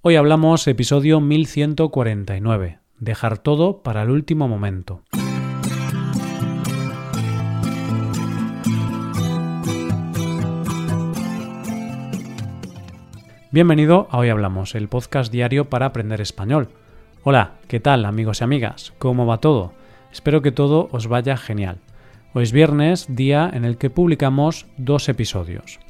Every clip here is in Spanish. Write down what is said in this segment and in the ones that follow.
Hoy hablamos episodio 1149, dejar todo para el último momento. Bienvenido a Hoy Hablamos, el podcast diario para aprender español. Hola, ¿qué tal amigos y amigas? ¿Cómo va todo? Espero que todo os vaya genial. Hoy es viernes, día en el que publicamos dos episodios.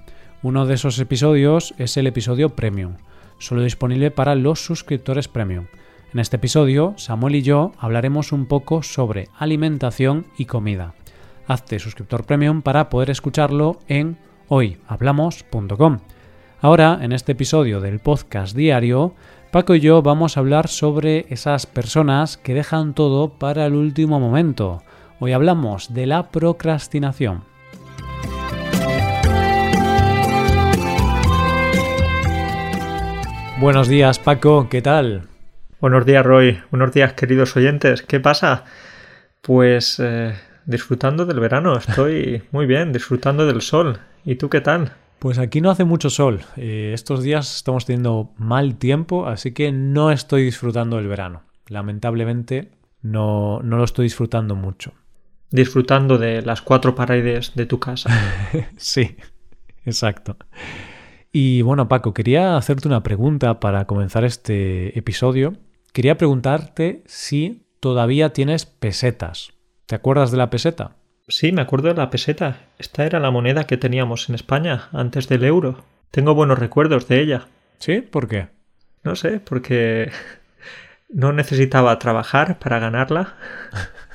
Uno de esos episodios es el episodio Premium, solo disponible para los suscriptores Premium. En este episodio, Samuel y yo hablaremos un poco sobre alimentación y comida. Hazte suscriptor Premium para poder escucharlo en hoyhablamos.com. Ahora, en este episodio del podcast diario, Paco y yo vamos a hablar sobre esas personas que dejan todo para el último momento. Hoy hablamos de la procrastinación. Buenos días, Paco, ¿qué tal? Buenos días, Roy. Buenos días, queridos oyentes. ¿Qué pasa? Pues eh, disfrutando del verano. Estoy muy bien, disfrutando del sol. ¿Y tú qué tal? Pues aquí no hace mucho sol. Eh, estos días estamos teniendo mal tiempo, así que no estoy disfrutando del verano. Lamentablemente no, no lo estoy disfrutando mucho. Disfrutando de las cuatro paredes de tu casa. sí, exacto. Y bueno, Paco, quería hacerte una pregunta para comenzar este episodio. Quería preguntarte si todavía tienes pesetas. ¿Te acuerdas de la peseta? Sí, me acuerdo de la peseta. Esta era la moneda que teníamos en España antes del euro. Tengo buenos recuerdos de ella. ¿Sí? ¿Por qué? No sé, porque no necesitaba trabajar para ganarla.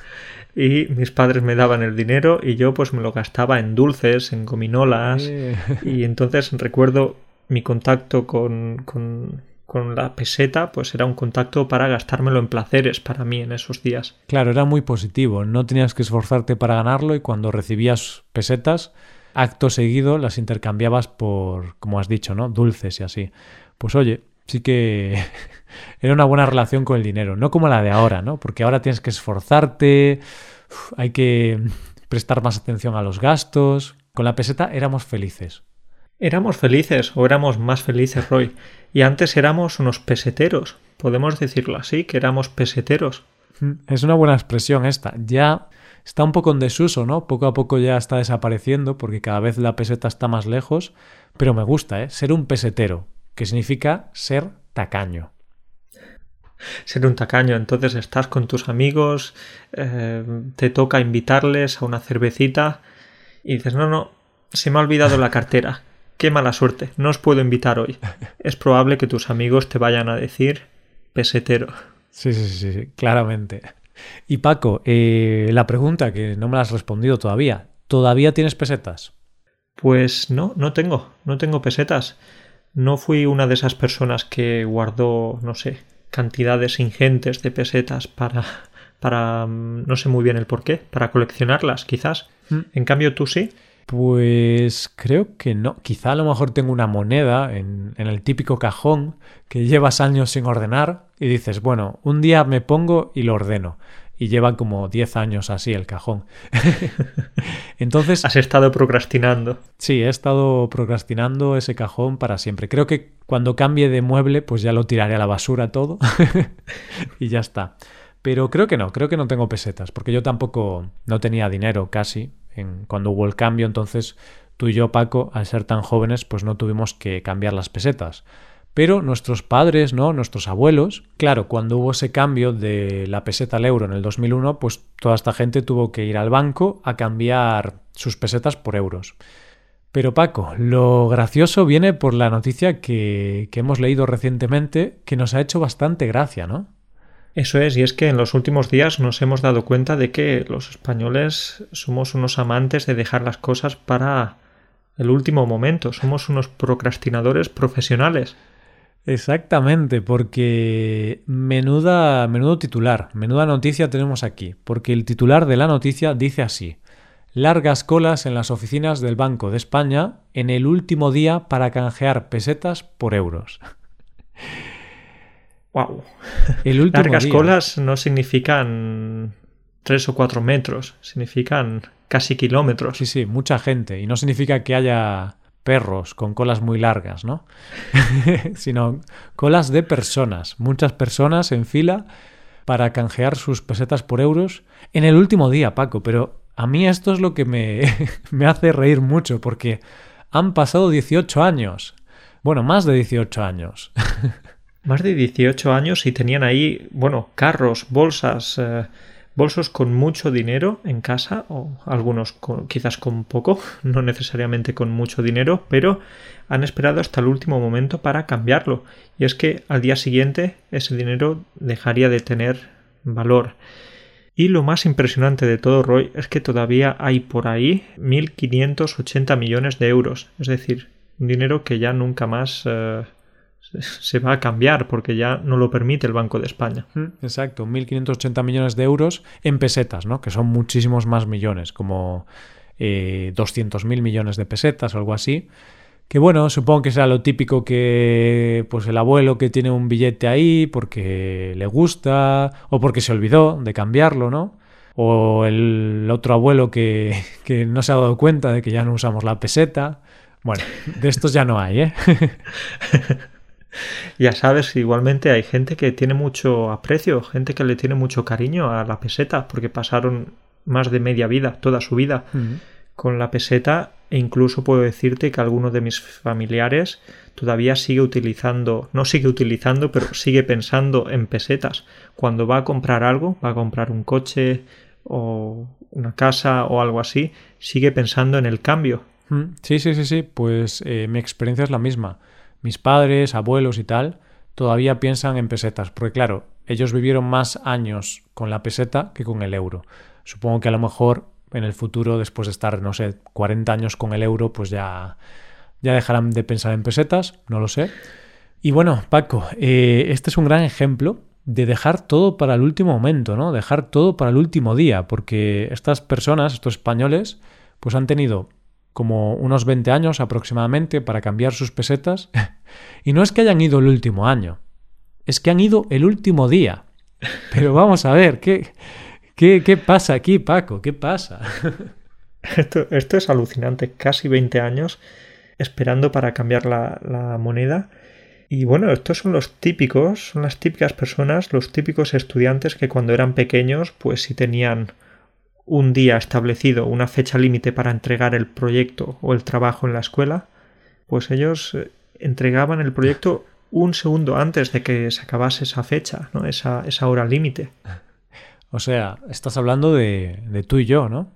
y mis padres me daban el dinero y yo pues me lo gastaba en dulces, en gominolas. Eh. y entonces recuerdo mi contacto con, con con la peseta, pues era un contacto para gastármelo en placeres para mí en esos días. Claro, era muy positivo, no tenías que esforzarte para ganarlo y cuando recibías pesetas, acto seguido las intercambiabas por, como has dicho, ¿no? Dulces y así. Pues oye, sí que era una buena relación con el dinero, no como la de ahora, ¿no? Porque ahora tienes que esforzarte, hay que prestar más atención a los gastos. Con la peseta éramos felices. Éramos felices o éramos más felices, Roy. Y antes éramos unos peseteros. Podemos decirlo así, que éramos peseteros. Es una buena expresión esta. Ya está un poco en desuso, ¿no? Poco a poco ya está desapareciendo porque cada vez la peseta está más lejos. Pero me gusta, ¿eh? Ser un pesetero, que significa ser tacaño. Ser un tacaño, entonces estás con tus amigos, eh, te toca invitarles a una cervecita y dices, no, no, se me ha olvidado la cartera. Qué mala suerte, no os puedo invitar hoy. Es probable que tus amigos te vayan a decir pesetero. Sí, sí, sí, sí claramente. Y Paco, eh, la pregunta que no me la has respondido todavía. ¿Todavía tienes pesetas? Pues no, no tengo, no tengo pesetas. No fui una de esas personas que guardó, no sé, cantidades ingentes de pesetas para, para, no sé muy bien el por qué, para coleccionarlas, quizás. Mm. En cambio, tú sí. Pues creo que no. Quizá a lo mejor tengo una moneda en, en, el típico cajón que llevas años sin ordenar y dices, bueno, un día me pongo y lo ordeno. Y lleva como 10 años así el cajón. Entonces... Has estado procrastinando. Sí, he estado procrastinando ese cajón para siempre. Creo que cuando cambie de mueble, pues ya lo tiraré a la basura todo. y ya está. Pero creo que no, creo que no tengo pesetas, porque yo tampoco no tenía dinero casi en, cuando hubo el cambio, entonces tú y yo, Paco, al ser tan jóvenes, pues no tuvimos que cambiar las pesetas. Pero nuestros padres, ¿no? Nuestros abuelos, claro, cuando hubo ese cambio de la peseta al euro en el 2001, pues toda esta gente tuvo que ir al banco a cambiar sus pesetas por euros. Pero Paco, lo gracioso viene por la noticia que, que hemos leído recientemente que nos ha hecho bastante gracia, ¿no? Eso es, y es que en los últimos días nos hemos dado cuenta de que los españoles somos unos amantes de dejar las cosas para el último momento, somos unos procrastinadores profesionales. Exactamente, porque menuda, menudo titular, menuda noticia tenemos aquí, porque el titular de la noticia dice así. Largas colas en las oficinas del Banco de España en el último día para canjear pesetas por euros. Wow. El último Largas día. colas no significan tres o cuatro metros, significan casi kilómetros. Sí, sí, mucha gente. Y no significa que haya perros con colas muy largas, ¿no? sino colas de personas, muchas personas en fila para canjear sus pesetas por euros en el último día, Paco, pero a mí esto es lo que me, me hace reír mucho porque han pasado 18 años. Bueno, más de 18 años. más de 18 años y tenían ahí, bueno, carros, bolsas, eh, bolsos con mucho dinero en casa, o algunos quizás con poco, no necesariamente con mucho dinero, pero han esperado hasta el último momento para cambiarlo. Y es que al día siguiente ese dinero dejaría de tener valor. Y lo más impresionante de todo, Roy, es que todavía hay por ahí 1.580 millones de euros. Es decir, dinero que ya nunca más eh, se va a cambiar porque ya no lo permite el Banco de España. Exacto, 1.580 millones de euros en pesetas, ¿no? que son muchísimos más millones, como eh, 200.000 millones de pesetas o algo así. Que bueno, supongo que será lo típico que pues el abuelo que tiene un billete ahí porque le gusta o porque se olvidó de cambiarlo, ¿no? O el otro abuelo que, que no se ha dado cuenta de que ya no usamos la peseta. Bueno, de estos ya no hay, ¿eh? ya sabes, igualmente hay gente que tiene mucho aprecio, gente que le tiene mucho cariño a la peseta, porque pasaron más de media vida, toda su vida, con la peseta, e incluso puedo decirte que alguno de mis familiares todavía sigue utilizando, no sigue utilizando, pero sigue pensando en pesetas. Cuando va a comprar algo, va a comprar un coche o una casa o algo así, sigue pensando en el cambio. Sí, sí, sí, sí, pues eh, mi experiencia es la misma mis padres, abuelos y tal, todavía piensan en pesetas, porque claro, ellos vivieron más años con la peseta que con el euro. Supongo que a lo mejor en el futuro, después de estar, no sé, 40 años con el euro, pues ya, ya dejarán de pensar en pesetas, no lo sé. Y bueno, Paco, eh, este es un gran ejemplo de dejar todo para el último momento, ¿no? Dejar todo para el último día, porque estas personas, estos españoles, pues han tenido como unos 20 años aproximadamente para cambiar sus pesetas. y no es que hayan ido el último año, es que han ido el último día. Pero vamos a ver, ¿qué, qué, qué pasa aquí, Paco? ¿Qué pasa? esto, esto, es alucinante, casi 20 años esperando para cambiar la, la moneda. Y bueno, estos son los típicos, son las típicas personas, los típicos estudiantes que cuando eran pequeños, pues si tenían un día establecido, una fecha límite para entregar el proyecto o el trabajo en la escuela, pues ellos eh, entregaban el proyecto un segundo antes de que se acabase esa fecha, ¿no? esa, esa hora límite. O sea, estás hablando de, de tú y yo, ¿no?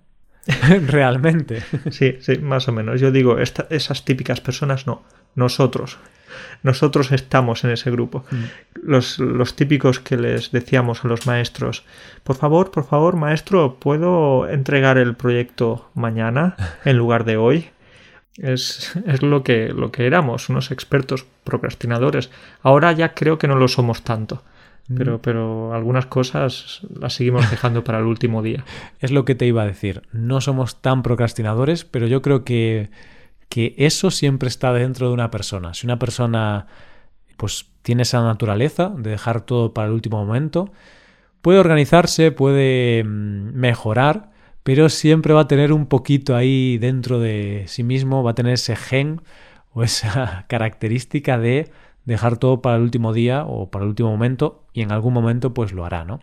Realmente. Sí, sí, más o menos. Yo digo, esas típicas personas no, nosotros nosotros estamos en ese grupo. Mm. Los, los, típicos que les decíamos a los maestros, por favor, por favor, maestro, ¿puedo entregar el proyecto mañana en lugar de hoy? Es, es lo, que, lo que éramos, unos expertos procrastinadores. Ahora ya creo que no lo somos tanto. Pero, mm. pero algunas cosas las seguimos dejando para el último día. Es lo que te iba a decir. No somos tan procrastinadores, pero yo creo que que eso siempre está dentro de una persona. Si una persona pues tiene esa naturaleza de dejar todo para el último momento, puede organizarse, puede mm, mejorar, pero siempre va a tener un poquito ahí dentro de sí mismo, va a tener ese gen o esa característica de dejar todo para el último día o para el último momento y en algún momento pues lo hará, ¿no?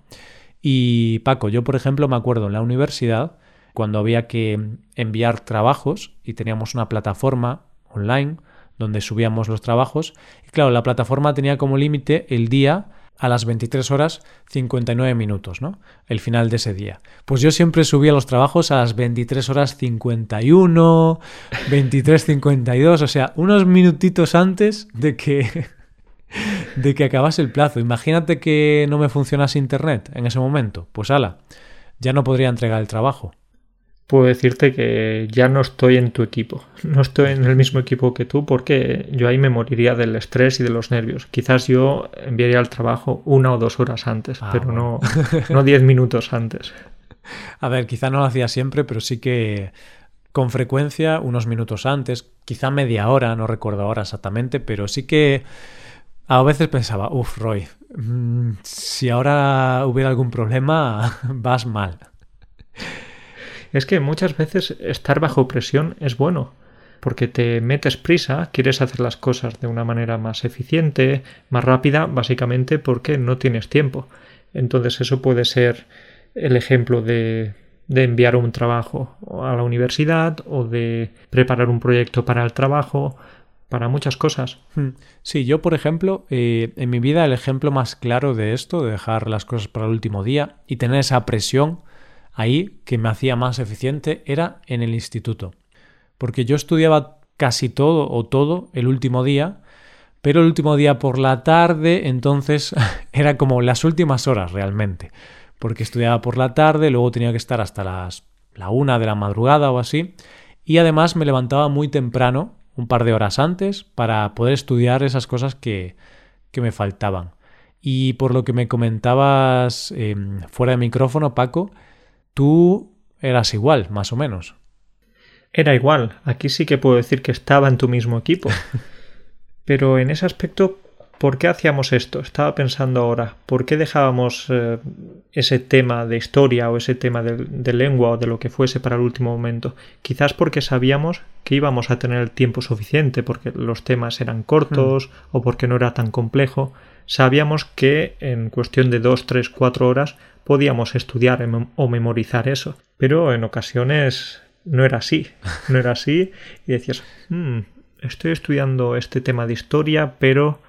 Y Paco, yo por ejemplo me acuerdo en la universidad cuando había que enviar trabajos y teníamos una plataforma online donde subíamos los trabajos. Y claro, la plataforma tenía como límite el día a las 23 horas 59 minutos, ¿no? El final de ese día. Pues yo siempre subía los trabajos a las 23 horas 51, 23.52, o sea, unos minutitos antes de que de que acabase el plazo. Imagínate que no me funcionase internet en ese momento. Pues ala, ya no podría entregar el trabajo puedo decirte que ya no estoy en tu equipo. No estoy en el mismo equipo que tú porque yo ahí me moriría del estrés y de los nervios. Quizás yo enviaría el trabajo una o dos horas antes, ah, pero no, no diez minutos antes. A ver, quizá no lo hacía siempre, pero sí que con frecuencia unos minutos antes, quizá media hora, no recuerdo ahora exactamente, pero sí que a veces pensaba, uff, Roy, mm, si ahora hubiera algún problema, vas mal es que muchas veces estar bajo presión es bueno, porque te metes prisa, quieres hacer las cosas de una manera más eficiente, más rápida, básicamente porque no tienes tiempo. Entonces eso puede ser el ejemplo de, de enviar un trabajo a la universidad o de preparar un proyecto para el trabajo, para muchas cosas. Hmm. Sí, yo por ejemplo, eh, en mi vida el ejemplo más claro de esto, de dejar las cosas para el último día y tener esa presión ahí que me hacía más eficiente, era en el instituto porque yo estudiaba casi todo o todo el último día, pero el último día por la tarde, entonces era como las últimas horas realmente, porque estudiaba por la tarde, luego tenía que estar hasta las la una de la madrugada o así, y además me levantaba muy temprano, un par de horas antes, para poder estudiar esas cosas que, que me faltaban. Y por lo que me comentabas em, fuera de micrófono, Paco, tú eras igual, más o menos era igual. Aquí sí que puedo decir que estaba en tu mismo equipo. Pero en ese aspecto, ¿por qué hacíamos esto? Estaba pensando ahora, ¿por qué dejábamos eh, ese tema de historia o ese tema de, lengua o de lo que fuese para el último momento? Quizás porque sabíamos que íbamos a tener el tiempo suficiente, porque los temas eran cortos mm. o porque no era tan complejo. Sabíamos que en cuestión de dos, tres, cuatro horas podíamos estudiar o memorizar eso. Pero en ocasiones no era así, no era así y decías, hmm, estoy estudiando este tema de historia, pero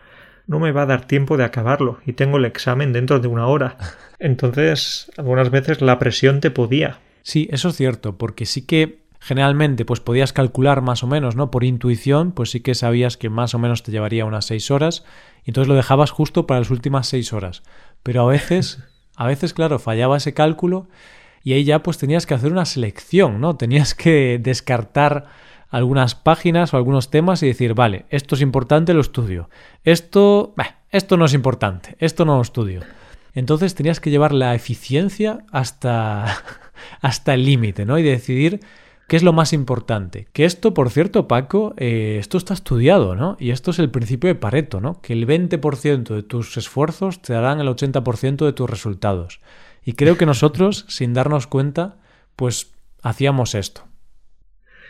no me va a dar tiempo de acabarlo y tengo el examen dentro de una hora. Entonces, algunas veces la presión te podía. Sí, eso es cierto, porque sí que generalmente pues podías calcular más o menos, ¿no? Por intuición, pues sí que sabías que más o menos te llevaría unas seis horas y entonces lo dejabas justo para las últimas seis horas. Pero a veces, a veces, claro, fallaba ese cálculo y ahí ya pues tenías que hacer una selección, ¿no? Tenías que descartar algunas páginas o algunos temas y decir, vale, esto es importante, lo estudio. Esto, esto no es importante, esto no lo estudio. Entonces tenías que llevar la eficiencia hasta, hasta el límite, ¿no? Y decidir qué es lo más importante. Que esto, por cierto, Paco, eh, esto está estudiado, ¿no? Y esto es el principio de Pareto, ¿no? Que el 20% de tus esfuerzos te darán el 80% de tus resultados. Y creo que nosotros, sin darnos cuenta, pues hacíamos esto.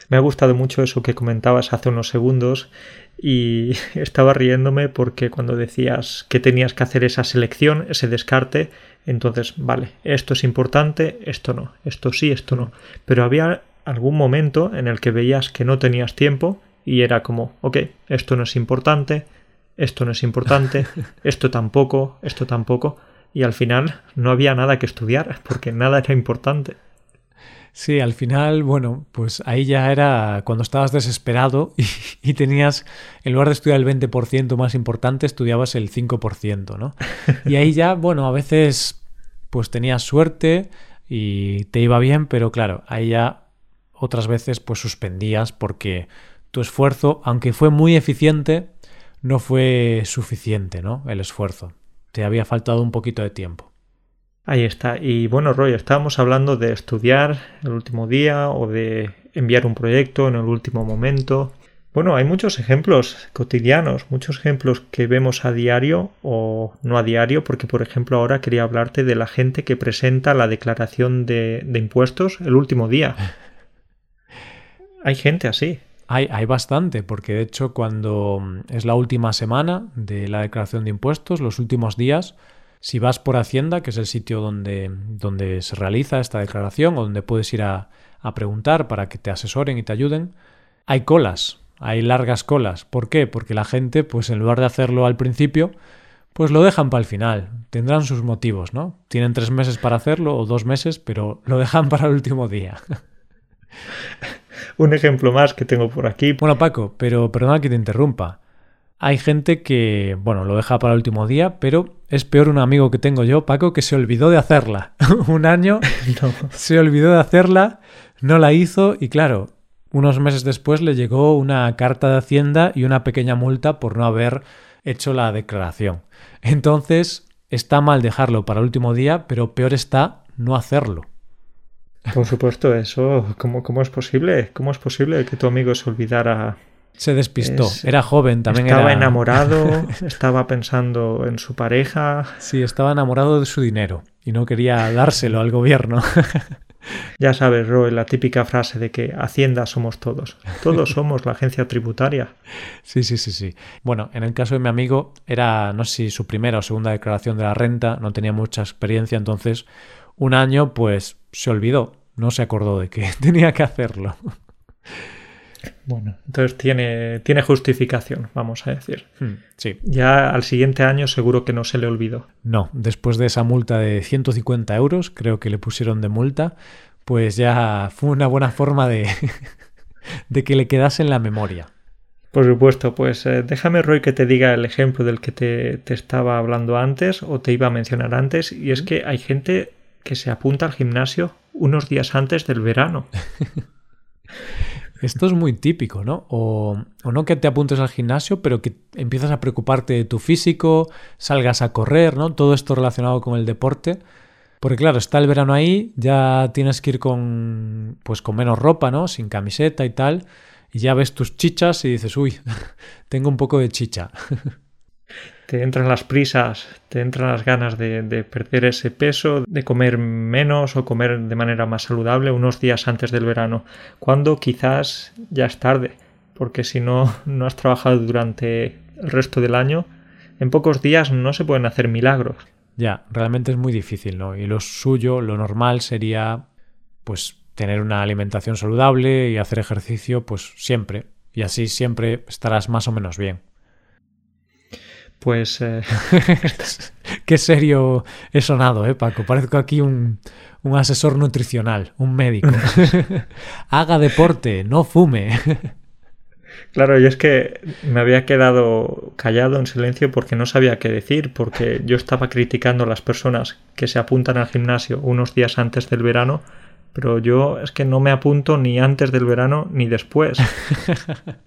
Me ha gustado mucho eso que comentabas hace unos segundos y estaba riéndome porque cuando decías que tenías que hacer esa selección, ese descarte, entonces, vale, esto es importante, esto no, esto sí, esto no. Pero había algún momento en el que veías que no tenías tiempo y era como, ok, esto no es importante, esto no es importante, esto tampoco, esto tampoco y al final no había nada que estudiar porque nada era importante. Sí, al final, bueno, pues ahí ya era cuando estabas desesperado y, tenías, en lugar de estudiar el 20% más importante, estudiabas el 5%, ¿no? Y ahí ya, bueno, a veces pues tenías suerte y te iba bien, pero claro, ahí ya otras veces pues suspendías porque tu esfuerzo, aunque fue muy eficiente, no fue suficiente, ¿no? El esfuerzo te había faltado un poquito de tiempo. Ahí está. Y bueno, Roy, estábamos hablando de estudiar el último día o de enviar un proyecto en el último momento. Bueno, hay muchos ejemplos cotidianos, muchos ejemplos que vemos a diario o no a diario, porque por ejemplo ahora quería hablarte de la gente que presenta la declaración de, de impuestos el último día. hay gente así. Hay, hay, bastante, porque de hecho cuando mm, es la última semana de la declaración de impuestos, los últimos días, si vas por Hacienda, que es el sitio donde, donde se realiza esta declaración o donde puedes ir a, a preguntar para que te asesoren y te ayuden, hay colas, hay largas colas. ¿Por qué? Porque la gente, pues en lugar de hacerlo al principio, pues lo dejan para el final. Tendrán sus motivos, ¿no? Tienen tres meses para hacerlo o dos meses, pero lo dejan para el último día. un ejemplo más que tengo por aquí. Bueno, Paco, pero perdona que te interrumpa. Hay gente que, bueno, lo deja para el último día, pero es peor un amigo que tengo yo, Paco, que se olvidó de hacerla. un año se olvidó de hacerla, no la hizo y claro, unos meses después le llegó una carta de Hacienda y una pequeña multa por no haber hecho la declaración. Entonces, está mal dejarlo para el último día, pero peor está no hacerlo. Por supuesto, eso, ¿cómo, ¿cómo, es posible? ¿Cómo es posible que tu amigo se olvidara? Se despistó, era joven también. Estaba enamorado, estaba pensando en su pareja. Sí, estaba enamorado de su dinero y no quería dárselo al gobierno. Ya sabes, Roy, la típica frase de que Hacienda somos todos. Todos somos la agencia tributaria. Sí, sí, sí, sí. Bueno, en el caso de mi amigo era, no sé si su primera o segunda declaración de la renta, no tenía mucha experiencia, entonces un año pues se olvidó, no se acordó de que tenía que hacerlo. Bueno, entonces tiene, tiene justificación, vamos a decir. Hmm, sí. Ya al siguiente año seguro que no se le olvidó. No, después de esa multa de 150 euros, creo que le pusieron de multa, pues ya fue una buena forma de, de que le quedase en la memoria. Por supuesto, pues eh, déjame, Roy, que te diga el ejemplo del que te, te, estaba hablando antes o te iba a mencionar antes, y es que hay gente que se apunta al gimnasio unos días antes del verano. Esto es muy típico, ¿no? O, no que te apuntes al gimnasio, pero que empiezas a preocuparte de tu físico, salgas a correr, ¿no? Todo esto relacionado con el deporte. Porque claro, está el verano ahí, ya tienes que ir con pues con menos ropa, ¿no? Sin camiseta y tal, y ya ves tus chichas y dices, "Uy, tengo un poco de chicha." te entran las prisas, te entran las ganas de, de, perder ese peso, de comer menos o comer de manera más saludable unos días antes del verano, cuando quizás ya es tarde, porque si no, no has trabajado durante el resto del año, en pocos días no se pueden hacer milagros. Ya, realmente es muy difícil, ¿no? Y lo suyo, lo normal sería, pues, tener una alimentación saludable y hacer ejercicio, pues, siempre. Y así siempre estarás más o menos bien. Pues. Eh... Qué serio he sonado, ¿eh, Paco? Parezco aquí un, un asesor nutricional, un médico. Haga deporte, no fume. Claro, y es que me había quedado callado en silencio porque no sabía qué decir, porque yo estaba criticando a las personas que se apuntan al gimnasio unos días antes del verano, pero yo es que no me apunto ni antes del verano ni después.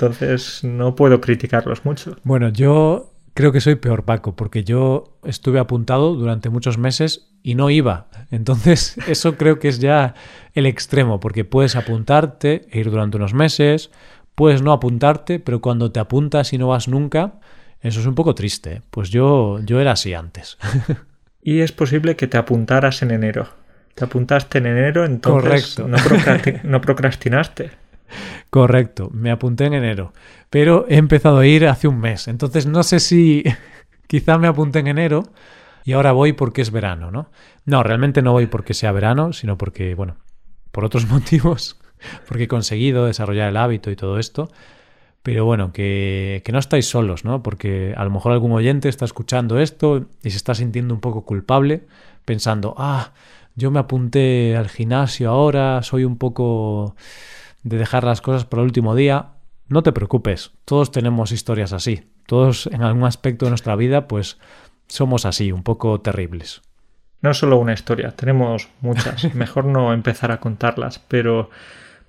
Entonces no puedo criticarlos mucho. Bueno, yo creo que soy peor, Paco, porque yo estuve apuntado durante muchos meses y no iba. Entonces, eso creo que es ya el extremo, porque puedes apuntarte e ir durante unos meses, puedes no apuntarte, pero cuando te apuntas y no vas nunca, eso es un poco triste. Pues yo, yo era así antes. y es posible que te apuntaras en enero. Te apuntaste en enero, entonces Correcto. No, procrasti no procrastinaste. Correcto, me apunté en enero, pero he empezado a ir hace un mes, entonces no sé si quizá me apunté en enero y ahora voy porque es verano, ¿no? No, realmente no voy porque sea verano, sino porque, bueno, por otros motivos, porque he conseguido desarrollar el hábito y todo esto, pero bueno, que, que no estáis solos, ¿no? Porque a lo mejor algún oyente está escuchando esto y se está sintiendo un poco culpable, pensando, ah, yo me apunté al gimnasio ahora, soy un poco de dejar las cosas para el último día, no te preocupes, todos tenemos historias así, todos en algún aspecto de nuestra vida pues somos así, un poco terribles. No solo una historia, tenemos muchas, mejor no empezar a contarlas, pero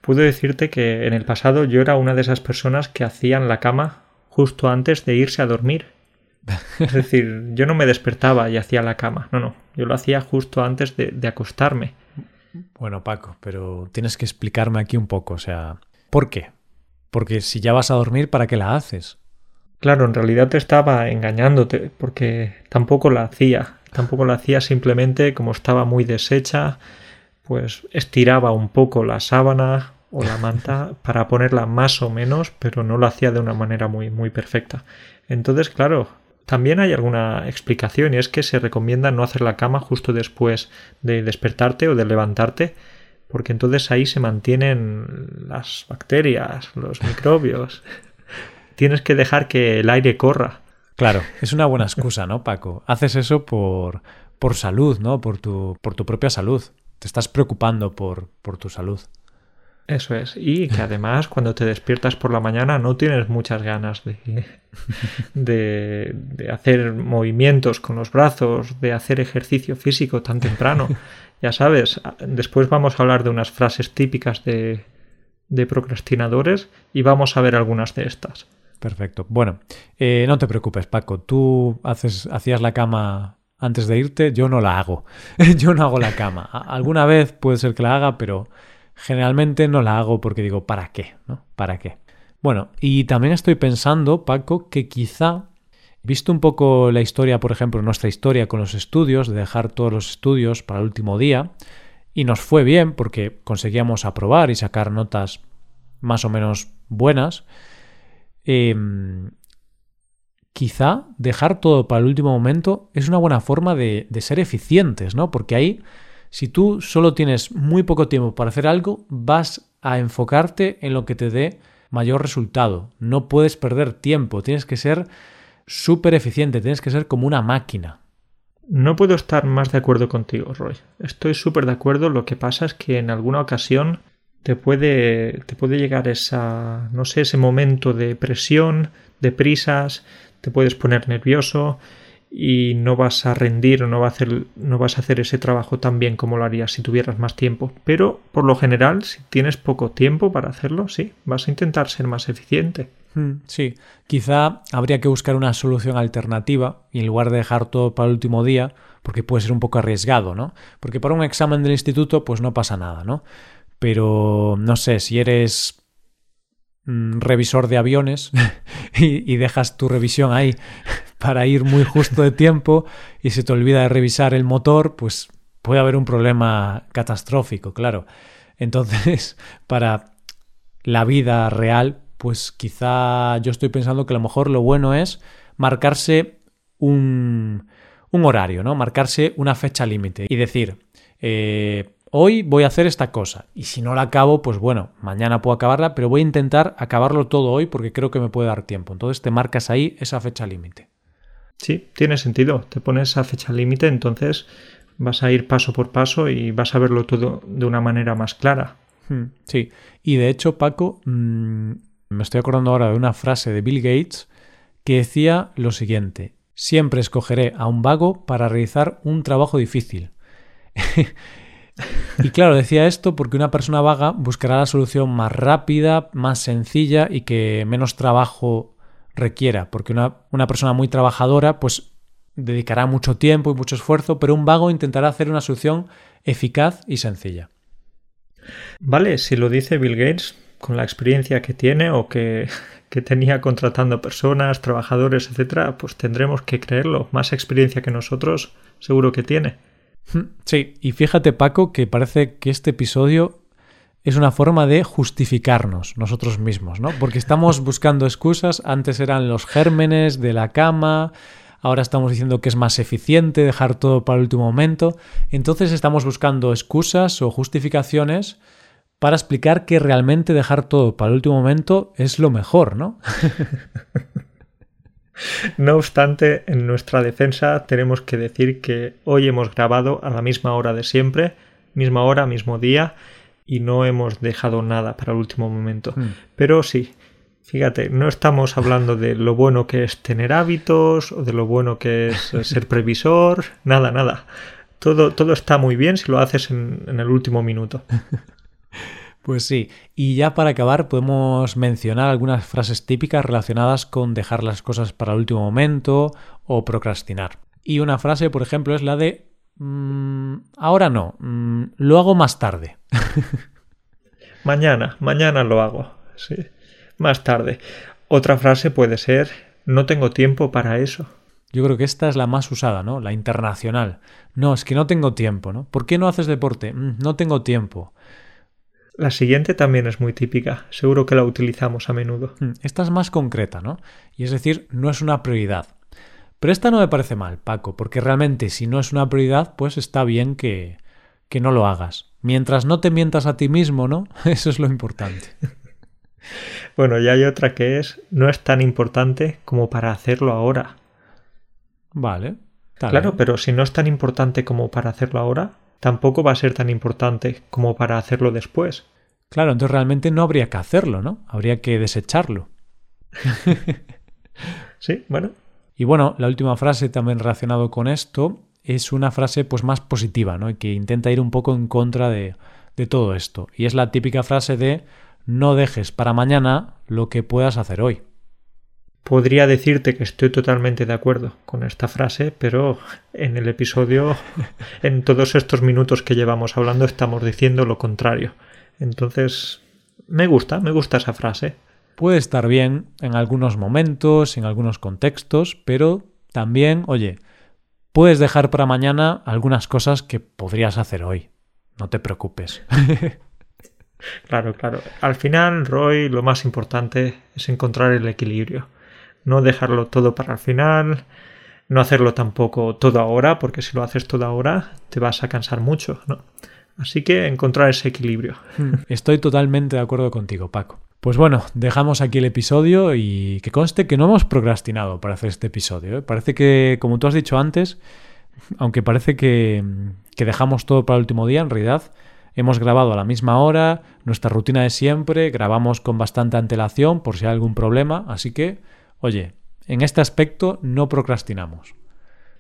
puedo decirte que en el pasado yo era una de esas personas que hacían la cama justo antes de irse a dormir. Es decir, yo no me despertaba y hacía la cama, no, no, yo lo hacía justo antes de, de acostarme. Bueno, Paco, pero tienes que explicarme aquí un poco, o sea, ¿por qué? Porque si ya vas a dormir, ¿para qué la haces? Claro, en realidad te estaba engañándote, porque tampoco la hacía. Tampoco la hacía simplemente como estaba muy deshecha, pues estiraba un poco la sábana o la manta para ponerla más o menos, pero no lo hacía de una manera muy, muy perfecta. Entonces, claro, también hay alguna explicación y es que se recomienda no hacer la cama justo después de despertarte o de levantarte, porque entonces ahí se mantienen las bacterias, los microbios. Tienes que dejar que el aire corra. Claro, es una buena excusa, ¿no, Paco? Haces eso por, por salud, ¿no? Por tu, por tu propia salud. Te estás preocupando por, por tu salud. Eso es. Y que además cuando te despiertas por la mañana no tienes muchas ganas de, de, de, hacer movimientos con los brazos, de hacer ejercicio físico tan temprano. Ya sabes, después vamos a hablar de unas frases típicas de, de procrastinadores y vamos a ver algunas de estas. Perfecto. Bueno, eh, no te preocupes, Paco. Tú haces, hacías la cama antes de irte, yo no la hago. yo no hago la cama. Alguna vez puede ser que la haga, pero generalmente no la hago porque digo, ¿para qué? ¿No? ¿Para qué? Bueno, y también estoy pensando, Paco, que quizá, visto un poco la historia, por ejemplo, nuestra historia con los estudios, de dejar todos los estudios para el último día, y nos fue bien porque conseguíamos aprobar y sacar notas más o menos buenas, em, quizá dejar todo para el último momento es una buena forma de, de, ser eficientes, ¿no? Porque ahí, si tú solo tienes muy poco tiempo para hacer algo, vas a enfocarte en lo que te dé mayor resultado. No puedes perder tiempo, tienes que ser súper eficiente, tienes que ser como una máquina. No puedo estar más de acuerdo contigo, Roy. Estoy súper de acuerdo. Lo que pasa es que en alguna ocasión te puede, te puede llegar esa, no sé, ese momento de presión, de prisas, te puedes poner nervioso y no vas a rendir o no, va a hacer, no vas a hacer ese trabajo tan bien como lo harías si tuvieras más tiempo. Pero por lo general, si tienes poco tiempo para hacerlo, sí, vas a intentar ser más eficiente. Hmm, sí, quizá habría que buscar una solución alternativa y en lugar de dejar todo para el último día, porque puede ser un poco arriesgado, ¿no? Porque para un examen del instituto, pues no pasa nada, ¿no? Pero no sé, si eres revisor de aviones y, y dejas tu revisión ahí para ir muy justo de tiempo y se te olvida de revisar el motor, pues puede haber un problema catastrófico, claro. Entonces, para la vida real, pues quizá yo estoy pensando que a lo mejor lo bueno es marcarse un, un horario, ¿no? Marcarse una fecha límite y decir, eh, hoy voy a hacer esta cosa y si no la acabo, pues bueno, mañana puedo acabarla, pero voy a intentar acabarlo todo hoy porque creo que me puede dar tiempo. Entonces te marcas ahí esa fecha límite. Sí, tiene sentido. Te pones a fecha límite, entonces vas a ir paso por paso y vas a verlo todo de una manera más clara. Hmm, sí, y de hecho, Paco, mmm, me estoy acordando ahora de una frase de Bill Gates que decía lo siguiente, siempre escogeré a un vago para realizar un trabajo difícil. y claro, decía esto porque una persona vaga buscará la solución más rápida, más sencilla y que menos trabajo requiera, porque una, persona muy trabajadora pues dedicará mucho tiempo y mucho esfuerzo, pero un vago intentará hacer una solución eficaz y sencilla. Vale, si lo dice Bill Gates, con la experiencia que tiene o que, que tenía contratando personas, trabajadores, etcétera, pues tendremos que creerlo. Más experiencia que nosotros, seguro que tiene. Sí, y fíjate, Paco, que parece que este episodio es una forma de justificarnos nosotros mismos, ¿no? Porque estamos buscando excusas, antes eran los gérmenes de la cama, ahora estamos diciendo que es más eficiente dejar todo para el último momento, entonces estamos buscando excusas o justificaciones para explicar que realmente dejar todo para el último momento es lo mejor, ¿no? No obstante, en nuestra defensa tenemos que decir que hoy hemos grabado a la misma hora de siempre, misma hora, mismo día, y no hemos dejado nada para el último momento. Mm. Pero sí, fíjate, no estamos hablando de lo bueno que es tener hábitos o de lo bueno que es ser previsor, nada, nada. Todo, todo está muy bien si lo haces en, en el último minuto. Pues sí, y ya para acabar podemos mencionar algunas frases típicas relacionadas con dejar las cosas para el último momento o procrastinar. Y una frase, por ejemplo, es la de mmm, ahora no, mmm, lo hago más tarde. mañana, mañana lo hago, sí, más tarde. Otra frase puede ser no tengo tiempo para eso. Yo creo que esta es la más usada, ¿no? La internacional. No, es que no tengo tiempo, ¿no? ¿Por qué no haces deporte? Mm, no tengo tiempo. La siguiente también es muy típica, seguro que la utilizamos a menudo. Hmm, esta es más concreta, ¿no? Y es decir, no es una prioridad. Pero esta no me parece mal, Paco, porque realmente si no es una prioridad, pues está bien que, que no lo hagas. Mientras no te mientas a ti mismo, ¿no? Eso es lo importante. bueno, y hay otra que es, no es tan importante como para hacerlo ahora. Vale. Claro, pero si no es tan importante como para hacerlo ahora, tampoco va a ser tan importante como para hacerlo después. Claro, entonces realmente no habría que hacerlo, ¿no? Habría que desecharlo. sí, bueno. Y bueno, la última frase también relacionado con esto es una frase pues más positiva, ¿no? Y que intenta ir un poco en contra de, de todo esto. Y es la típica frase de no dejes para mañana lo que puedas hacer hoy. Podría decirte que estoy totalmente de acuerdo con esta frase, pero en el episodio, en todos estos minutos que llevamos hablando, estamos diciendo lo contrario. Entonces, me gusta, me gusta esa frase. Puede estar bien en algunos momentos, en algunos contextos, pero también, oye, puedes dejar para mañana algunas cosas que podrías hacer hoy. no te preocupes. claro, claro. Al final, Roy, lo más importante es encontrar el equilibrio. No dejarlo todo para el final, no hacerlo tampoco todo ahora, porque si lo haces todo ahora te vas a cansar mucho, ¿no? Así que encontrar ese equilibrio. Estoy totalmente de acuerdo contigo, Paco. Pues bueno, dejamos aquí el episodio y que conste que no hemos procrastinado para hacer este episodio. ¿eh? Parece que, como tú has dicho antes, aunque parece que, que dejamos todo para el último día, en realidad hemos grabado a la misma hora, nuestra rutina de siempre, grabamos con bastante antelación por si hay algún problema, así que, oye, en este aspecto no procrastinamos.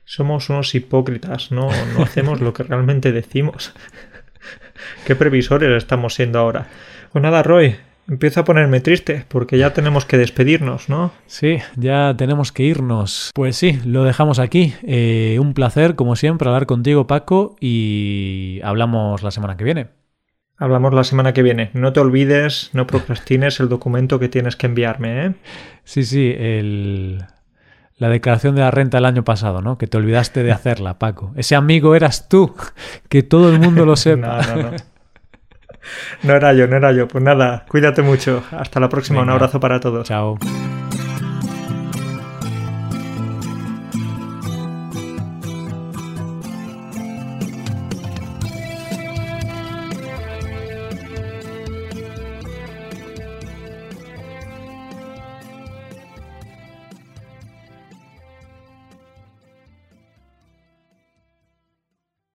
Somos unos hipócritas, no, no hacemos lo que realmente decimos. ¿Qué previsores estamos siendo ahora? Pues nada, Roy, empiezo a ponerme triste porque ya tenemos que despedirnos, ¿no? Sí, ya tenemos que irnos. Pues sí, lo dejamos aquí. Eh, un placer, como siempre, hablar contigo, Paco, y hablamos la semana que viene. Hablamos la semana que viene. No te olvides, no procrastines el documento que tienes que enviarme, ¿eh? Sí, sí, el... la declaración de la renta del año pasado, ¿no? Que te olvidaste de hacerla, Paco. Ese amigo eras tú, que todo el mundo lo sepa. no, no, no. No era yo, no era yo. Pues nada, cuídate mucho. Hasta la próxima. Un abrazo para todos. Chao.